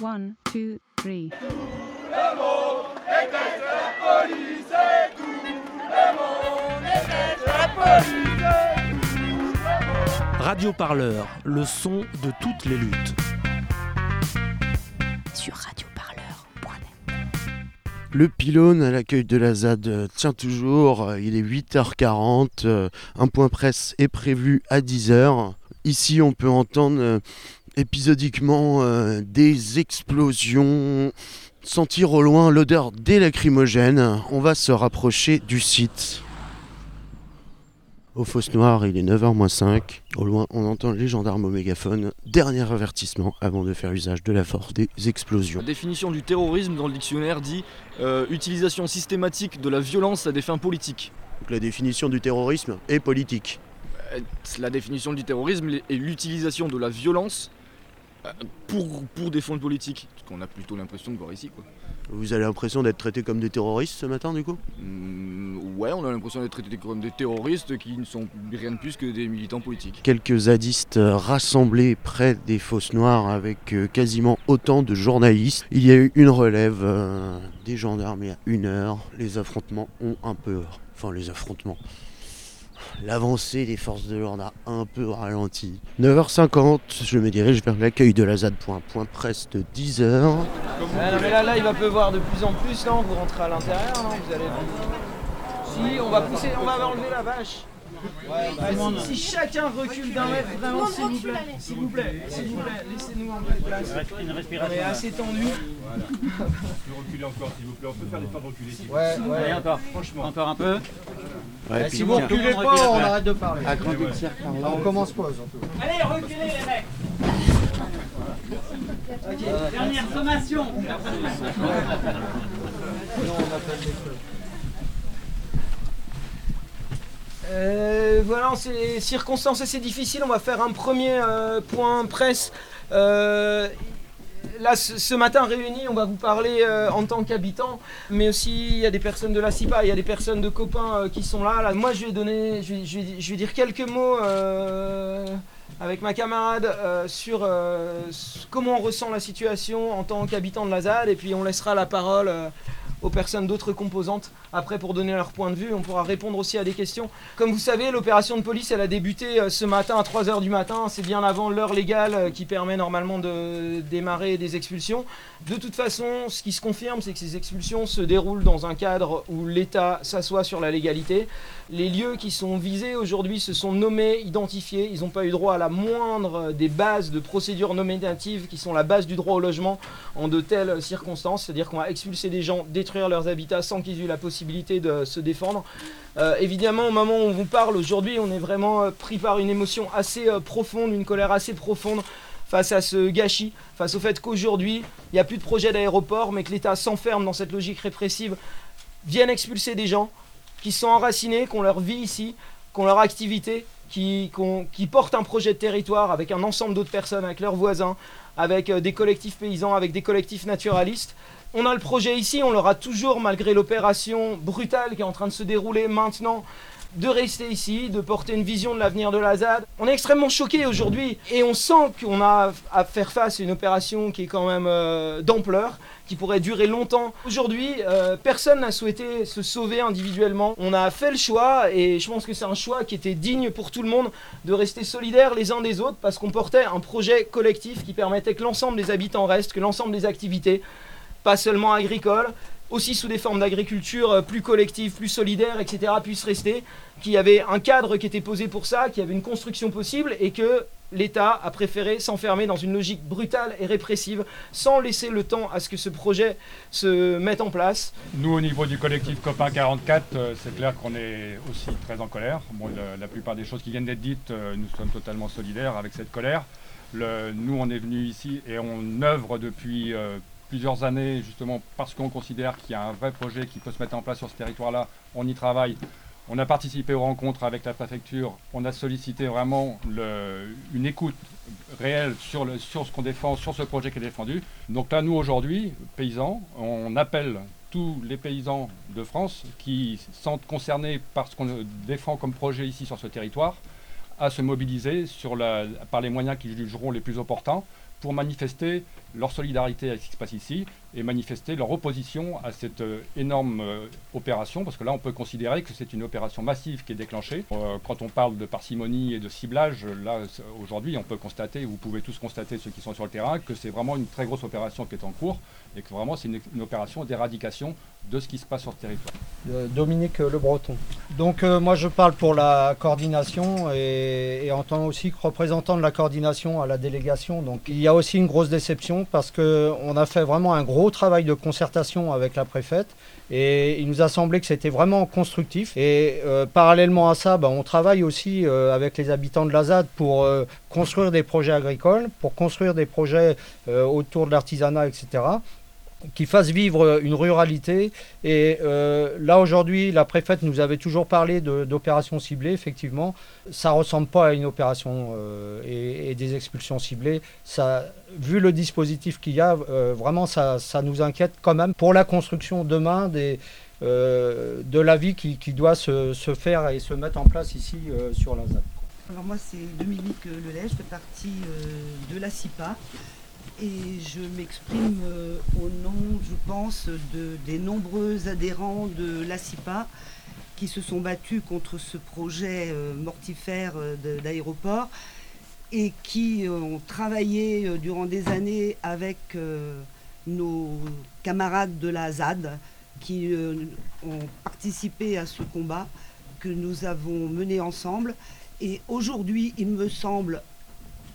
One, two, three. Radio Parleur, le son de toutes les luttes. Sur radioparleur.net. Le pylône à l'accueil de la ZAD tient toujours, il est 8h40, euh, un point presse est prévu à 10h. Ici on peut entendre euh, épisodiquement euh, des explosions, sentir au loin l'odeur des lacrymogènes. On va se rapprocher du site. Au Fosse Noire, il est 9h 5. Au loin, on entend les gendarmes au mégaphone. Dernier avertissement avant de faire usage de la force des explosions. La définition du terrorisme dans le dictionnaire dit euh, utilisation systématique de la violence à des fins politiques. Donc la définition du terrorisme est politique. Euh, La définition du terrorisme est l'utilisation de la violence pour, pour des fins politiques. Ce qu'on a plutôt l'impression de voir ici. Quoi. Vous avez l'impression d'être traités comme des terroristes ce matin du coup? Mm, ouais, on a l'impression d'être traités comme des terroristes qui ne sont rien de plus que des militants politiques. Quelques zadistes rassemblés près des fosses noires avec euh, quasiment autant de journalistes. Il y a eu une relève euh, des gendarmes il y a une heure. Les affrontements ont un peu... Enfin les affrontements. L'avancée des forces de l'ordre a un peu ralenti. 9h50, je me dirige vers l'accueil de la ZAD pour un point presse de 10h. Ouais, non, mais là, là, il va pleuvoir de plus en plus, non Vous rentrez à l'intérieur, Vous allez. Si, on va pousser, on va enlever la vache. Ouais, bah, si, si chacun recule d'un mètre, vraiment, s'il vous plaît, s'il vous plaît, s'il vous plaît, laissez-nous un peu de place. On est assez tendu. reculer encore s'il vous plaît, on peut faire l'effort de reculer s'il vous plaît. Ouais, ouais. encore, Franchement. encore un peu. Ouais, Si vous reculez pas, on arrête de parler. Ouais, ouais. Ah, on commence pas, surtout. Allez, reculez les mecs Ok, dernière sommation Euh, voilà, c'est circonstances assez difficiles. On va faire un premier euh, point presse. Euh, là, ce, matin réunis, on va vous parler en tant qu'habitant, mais aussi il y a des personnes de la CIPA, il y a des personnes de copains qui sont là. Moi, je vais donner, je vais, dire quelques mots. avec ma camarade sur comment on ressent la situation en tant qu'habitant de la ZAD et puis on laissera la parole aux personnes d'autres composantes après pour donner leur point de vue. On pourra répondre aussi à des questions. Comme vous savez, l'opération de police, elle a débuté euh, ce matin à 3h du matin. C'est bien avant l'heure légale euh, qui permet normalement de démarrer des expulsions. De toute façon, ce qui se confirme, c'est que ces expulsions se déroulent dans un cadre où l'État s'assoit sur la légalité. Les lieux qui sont visés aujourd'hui se sont nommés, identifiés. Ils n'ont pas eu droit à la moindre des bases de procédures nominatives qui sont la base du droit au logement en de telles circonstances. C'est-à-dire qu'on va expulser des gens, détruire leurs habitats sans qu'ils aient eu la possibilité de se défendre. Euh, évidemment, au moment où on vous parle aujourd'hui, on est vraiment euh, pris par une émotion assez euh, profonde, une colère assez profonde face à ce gâchis, face au fait qu'aujourd'hui, il n'y a plus de projet d'aéroport, mais que l'État s'enferme dans cette logique répressive, viennent expulser des gens qui sont enracinés, qui ont leur vie ici, qui ont leur activité, qui, qu'on- portent un projet de territoire avec un ensemble d'autres personnes, avec leurs voisins, avec des collectifs paysans, avec des collectifs naturalistes. On a le projet ici, on l'aura toujours malgré l'opération brutale qui est en train de se dérouler maintenant de rester ici, de porter une vision de l'avenir de la ZAD. On est extrêmement choqués aujourd'hui et on sent qu'on a à faire face à une opération qui est quand même euh, d'ampleur, qui pourrait durer longtemps. Aujourd'hui, euh, personne n'a souhaité se sauver individuellement. On a fait le choix et je pense que c'est un choix qui était digne pour tout le monde de rester solidaires les uns des autres parce qu'on portait un projet collectif qui permettait que l'ensemble des habitants restent, que l'ensemble des activités, pas seulement agricoles, aussi sous des formes d'agriculture euh, plus collectives, plus solidaires, etc., puissent rester, qu'il y avait un cadre qui était posé pour ça, qu'il y avait une construction possible et que l'État a préféré s'enfermer dans une logique brutale et répressive sans laisser le temps à ce que ce projet se mette en place. Nous, au niveau du collectif Copain 44, euh, c'est clair qu'on est aussi très en colère. Bon, la plupart des choses qui viennent d'être dites, euh, nous sommes totalement solidaires avec cette colère. Nous, on est venus ici et on œuvre depuis plusieurs années, justement parce qu'on considère qu'il y a un vrai projet qui peut se mettre en place sur ce territoire-là. On y travaille. On a participé aux rencontres avec la préfecture. On a sollicité vraiment une écoute réelle sur, ce qu'on défend, sur ce projet qui est défendu. Donc là, nous, aujourd'hui, paysans, on appelle tous les paysans de France qui sentent concernés par ce qu'on défend comme projet ici sur ce territoire à se mobiliser par les moyens qu'ils jugeront les plus opportuns pour manifester leur solidarité avec ce qui se passe ici et manifester leur opposition à cette euh, énorme euh, opération, parce que là on peut considérer que c'est une opération massive qui est déclenchée. Euh, quand on parle de parcimonie et de ciblage, là aujourd'hui on peut constater, vous pouvez tous constater ceux qui sont sur le terrain, que c'est vraiment une très grosse opération qui est en cours et que vraiment c'est une, opération d'éradication de ce qui se passe sur le territoire. Dominique Le Breton. Donc moi je parle pour la coordination et, et en tant aussi que représentant de la coordination à la délégation. Donc il y a aussi une grosse déception parce qu'on a fait vraiment un gros travail de concertation avec la préfète et il nous a semblé que c'était vraiment constructif. Et euh, parallèlement à ça, ben, on travaille aussi euh, avec les habitants de la ZAD pour euh, construire des projets agricoles, pour construire des projets autour de l'artisanat, etc qui fassent vivre une ruralité. Et euh, là, aujourd'hui, la préfète nous avait toujours parlé d'opérations ciblées, effectivement. Ça ressemble pas à une opération euh, et, des expulsions ciblées. Ça, vu le dispositif qu'il y a, euh, vraiment, ça, ça nous inquiète quand même pour la construction demain des, euh, de la vie qui, qui doit se, se faire et se mettre en place ici euh, sur la ZAD. Alors moi c'est Dominique Lelay, je fais partie euh, de la CIPA et je m'exprime euh, au nom, je pense, de, des nombreux adhérents de la CIPA qui se sont battus contre ce projet euh, mortifère euh, d'aéroport et qui ont travaillé durant des années avec nos camarades de la ZAD qui ont participé à ce combat que nous avons mené ensemble. Et aujourd'hui, il me semble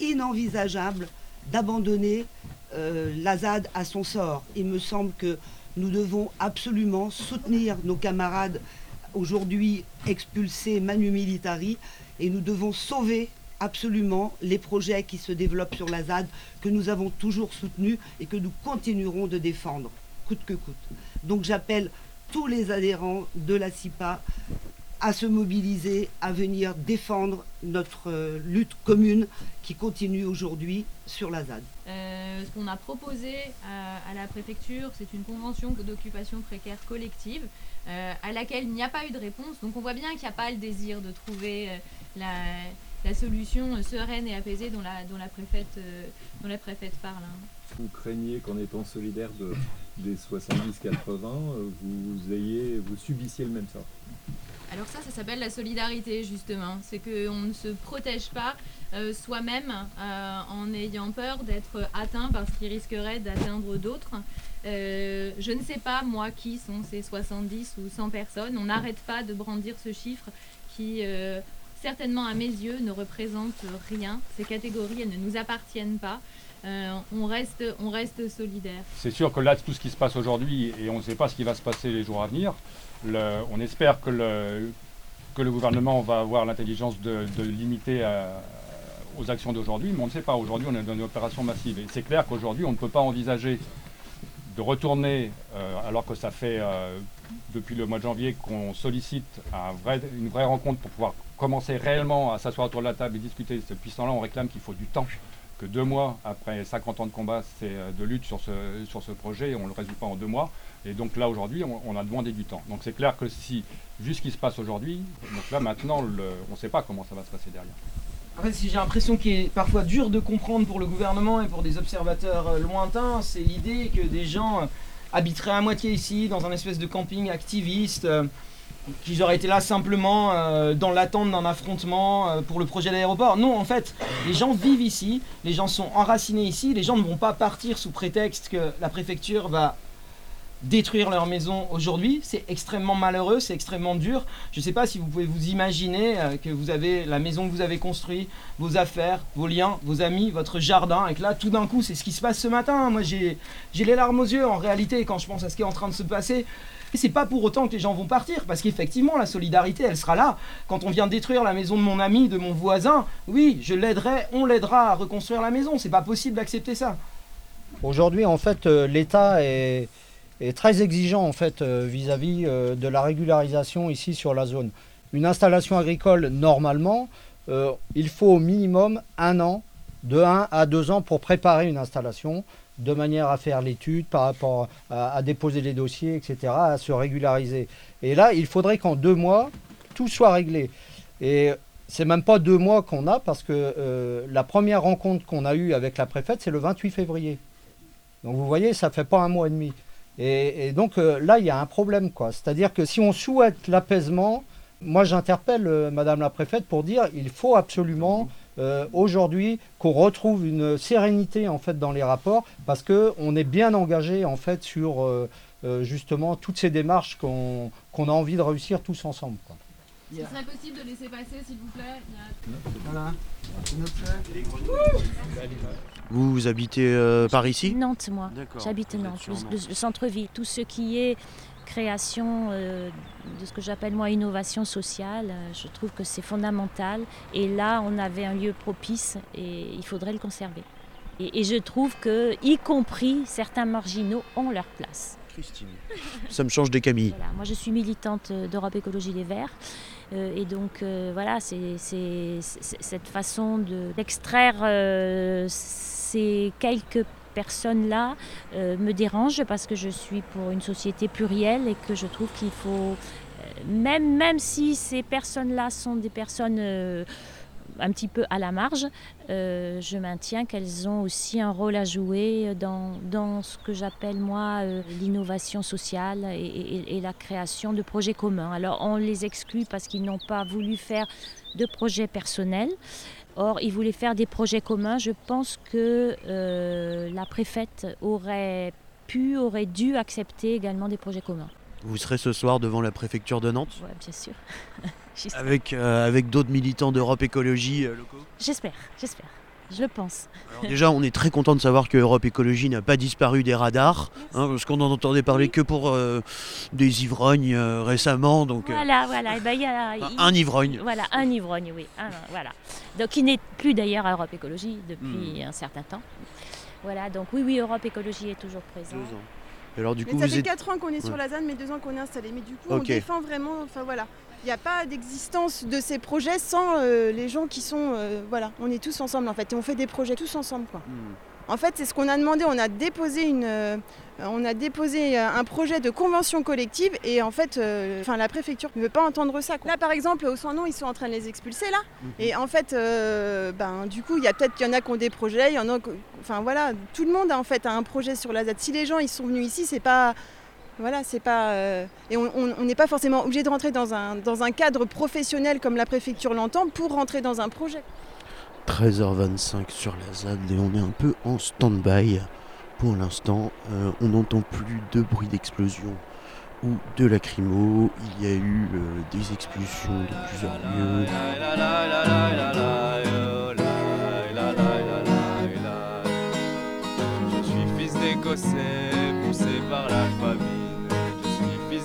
inenvisageable d'abandonner euh, la ZAD à son sort. Il me semble que nous devons absolument soutenir nos camarades aujourd'hui expulsés manu militari et nous devons sauver absolument les projets qui se développent sur la ZAD que nous avons toujours soutenus et que nous continuerons de défendre coûte que coûte. Donc j'appelle tous les adhérents de la CIPA à se mobiliser, à venir défendre notre euh, lutte commune qui continue aujourd'hui sur la ZAD. Euh, ce qu'on a proposé à, à la préfecture, c'est une convention d'occupation précaire collective euh, à laquelle il n'y a pas eu de réponse. Donc on voit bien qu'il n'y a pas le désir de trouver euh, la, la solution euh, sereine et apaisée dont la, dont la, préfète, euh, dont la préfète parle. hein. Vous craignez qu'en étant solidaire de, des 70-80, euh, vous ayez, vous subissiez le même sort? Alors ça, ça s'appelle la solidarité justement. C'est qu'on ne se protège pas euh, soi-même euh, en ayant peur d'être atteint par ce qui risquerait d'atteindre d'autres. Euh, je ne sais pas moi qui sont ces 70 ou 100 personnes. On n'arrête pas de brandir ce chiffre qui certainement à mes yeux ne représente rien. Ces catégories, elles ne nous appartiennent pas. Euh, on reste, on reste solidaires. C'est sûr que là, tout ce qui se passe aujourd'hui, et on ne sait pas ce qui va se passer les jours à venir, on espère que le, gouvernement va avoir l'intelligence de, limiter euh, aux actions d'aujourd'hui, mais on ne sait pas. Aujourd'hui, on est dans une opération massive. Et c'est clair qu'aujourd'hui, on ne peut pas envisager de retourner, euh, alors que ça fait depuis le mois de janvier qu'on sollicite une vraie rencontre pour pouvoir commencer réellement à s'asseoir autour de la table et discuter. Depuis ce temps-là, on réclame qu'il faut du temps que deux mois après 50 ans de combat, c'est euh, de lutte sur ce, sur ce projet, et on ne le résout pas en deux mois. Et donc là, aujourd'hui, on, a demandé du temps. Donc c'est clair que si, vu ce qui se passe aujourd'hui, donc là maintenant, on ne sait pas comment ça va se passer derrière. Fait, si j'ai l'impression qui est parfois dur de comprendre pour le gouvernement et pour des observateurs euh, lointains, c'est l'idée que des gens euh, habiteraient à moitié ici, dans un espèce de camping activiste, qu'ils auraient été là simplement euh, dans l'attente d'un affrontement euh, pour le projet d'aéroport. Non, en fait, les gens vivent ici, les gens sont enracinés ici, les gens ne vont pas partir sous prétexte que la préfecture va détruire leur maison aujourd'hui. C'est extrêmement malheureux, c'est extrêmement dur. Je ne sais pas si vous pouvez vous imaginer euh, que vous avez la maison que vous avez construite, vos affaires, vos liens, vos amis, votre jardin, et que là, tout d'un coup, c'est ce qui se passe ce matin. Moi, j'ai j'ai les larmes aux yeux en réalité quand je pense à ce qui est en train de se passer. Et c'est pas pour autant que les gens vont partir, parce qu'effectivement, la solidarité, elle sera là. Quand on vient détruire la maison de mon ami, de mon voisin, oui, je l'aiderai, on l'aidera à reconstruire la maison. C'est pas possible d'accepter ça. Aujourd'hui, en fait, euh, l'État est, très exigeant en fait euh, vis-à-vis euh, de la régularisation ici sur la zone. Une installation agricole, normalement, il faut au minimum un an, de 1 à 2 ans pour préparer une installation, de manière à faire l'étude par rapport à, déposer les dossiers, etc., à se régulariser. Et là, il faudrait qu'en deux mois, tout soit réglé. Et c'est même pas deux mois qu'on a parce que euh, la première rencontre qu'on a eue avec la préfète, c'est le 28 février. Donc vous voyez, ça fait pas un mois et demi. Et, et donc euh, là, il y a un problème, quoi. C'est-à-dire que si on souhaite l'apaisement, moi j'interpelle euh, Madame la préfète pour dire il faut absolument euh, aujourd'hui qu'on retrouve une sérénité en fait dans les rapports parce que on est bien engagé en fait sur euh, euh, justement toutes ces démarches qu'on a envie de réussir tous ensemble. quoi. Ce serait possible de laisser passer, s'il vous plaît Voilà. Vous, vous habitez euh, par ici? Nantes, moi. D'accord. J'habite Nantes, le centre-ville. Tout ce qui est création euh, de ce que j'appelle moi innovation sociale, euh, je trouve que c'est fondamental. Et là, on avait un lieu propice et il faudrait le conserver. Et, et je trouve que, y compris certains marginaux, ont leur place. Christine. Ça me change des Camille. Voilà, moi je suis militante euh, d'Europe Écologie Les Verts. euh, et donc euh, voilà, c'est cette façon de- d'extraire ces quelques personnes-là euh, me dérange parce que je suis pour une société plurielle et que je trouve qu'il faut, euh, même, même si ces personnes-là sont des personnes euh, un petit peu à la marge, je maintiens qu'elles ont aussi un rôle à jouer dans, dans ce que j'appelle moi l'innovation sociale et- et la création de projets communs. Alors on les exclut parce qu'ils n'ont pas voulu faire de projets personnels. Or, ils voulaient faire des projets communs. Je pense que euh, la préfète aurait pu, aurait dû accepter également des projets communs. Vous serez ce soir devant la préfecture de Nantes Ouais, bien sûr. Avec, euh, avec d'autres militants d'Europe Écologie euh, locaux J'espère, j'espère. Je pense. Alors déjà, on est très content de savoir que Europe Écologie n'a pas disparu des radars, hein, parce qu'on n'en entendait parler que pour euh, des ivrognes euh, récemment. Donc, euh, Voilà, voilà. Eh ben, il y a- un ivrogne. Voilà, un ivrogne, oui. un- voilà. Donc, il n'est plus d'ailleurs à Europe Écologie Hmm. depuis un certain temps. Voilà, donc oui, oui, Europe Écologie est toujours présent. Deux ans. Et alors du Mais coup, ça vous fait êtes... 4 ans qu'on est sur Ouais. la ZAN, mais 2 ans qu'on est installé. Mais du coup, on défend vraiment. Enfin voilà, il n'y a pas d'existence de ces projets sans euh, les gens qui sont. euh, voilà, on est tous ensemble en fait, et on fait des projets tous ensemble quoi. Hmm. En fait, c'est ce qu'on a demandé. On a déposé une, euh, on a déposé un projet de convention collective et en fait, euh, enfin la préfecture ne veut pas entendre ça. quoi. Là, par exemple, au Soin ils sont en train de les expulser là. Et en fait, euh, ben du coup, il y a peut-être qu'il y en a qui ont des projets, il y en a, enfin voilà, tout le monde a en fait a un projet sur la ZAD. Si les gens ils sont venus ici, c'est pas voilà, c'est pas. euh, et on n'est pas forcément obligé de rentrer dans un, dans un cadre professionnel comme la préfecture l'entend pour rentrer dans un projet. 13h25 sur la ZAD et on est un peu en stand-by. Pour l'instant, euh, on n'entend plus de bruit d'explosion ou de lacrymo. Il y a eu euh, des expulsions de plusieurs lieux. Je suis fils d'écossais, poussé par la famine.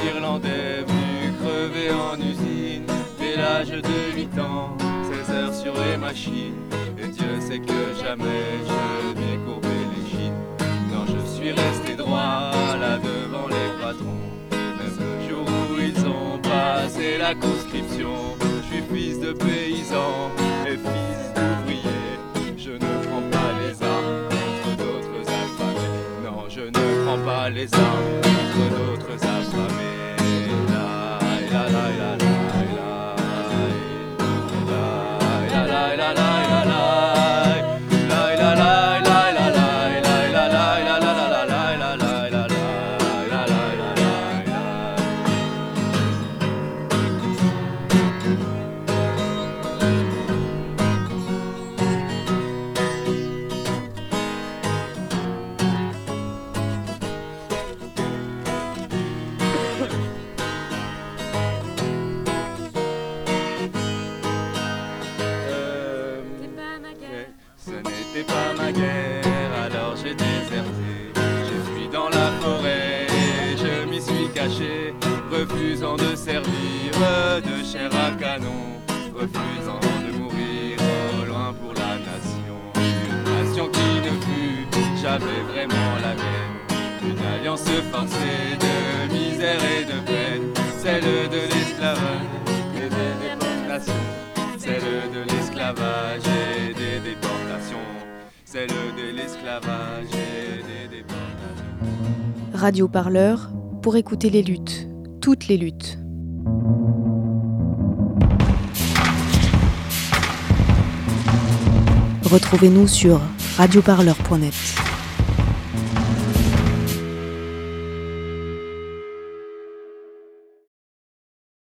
D'Irlandais, venu crever en usine. Dès l'âge de 8 ans, 16 heures sur les machines. Et Dieu sait que jamais je n'ai courbé les chines. Non, je suis resté droit là devant les patrons. Même le jour où ils ont passé la conscription. Je suis fils de paysan et fils d'ouvrier. Je ne prends pas les armes contre d'autres affamés. Non, je ne prends pas les armes servir de chair à canon, refusant de mourir au loin pour la nation. Une nation qui ne fut jamais vraiment la mienne. Une alliance forcée de misère et de peine, celle de l'esclavage et des déportations. Celle de l'esclavage et des déportations. Celle de l'esclavage et des déportations. Radio Parleur pour écouter les luttes, toutes les luttes. Retrouvez-nous sur radioparleur.net.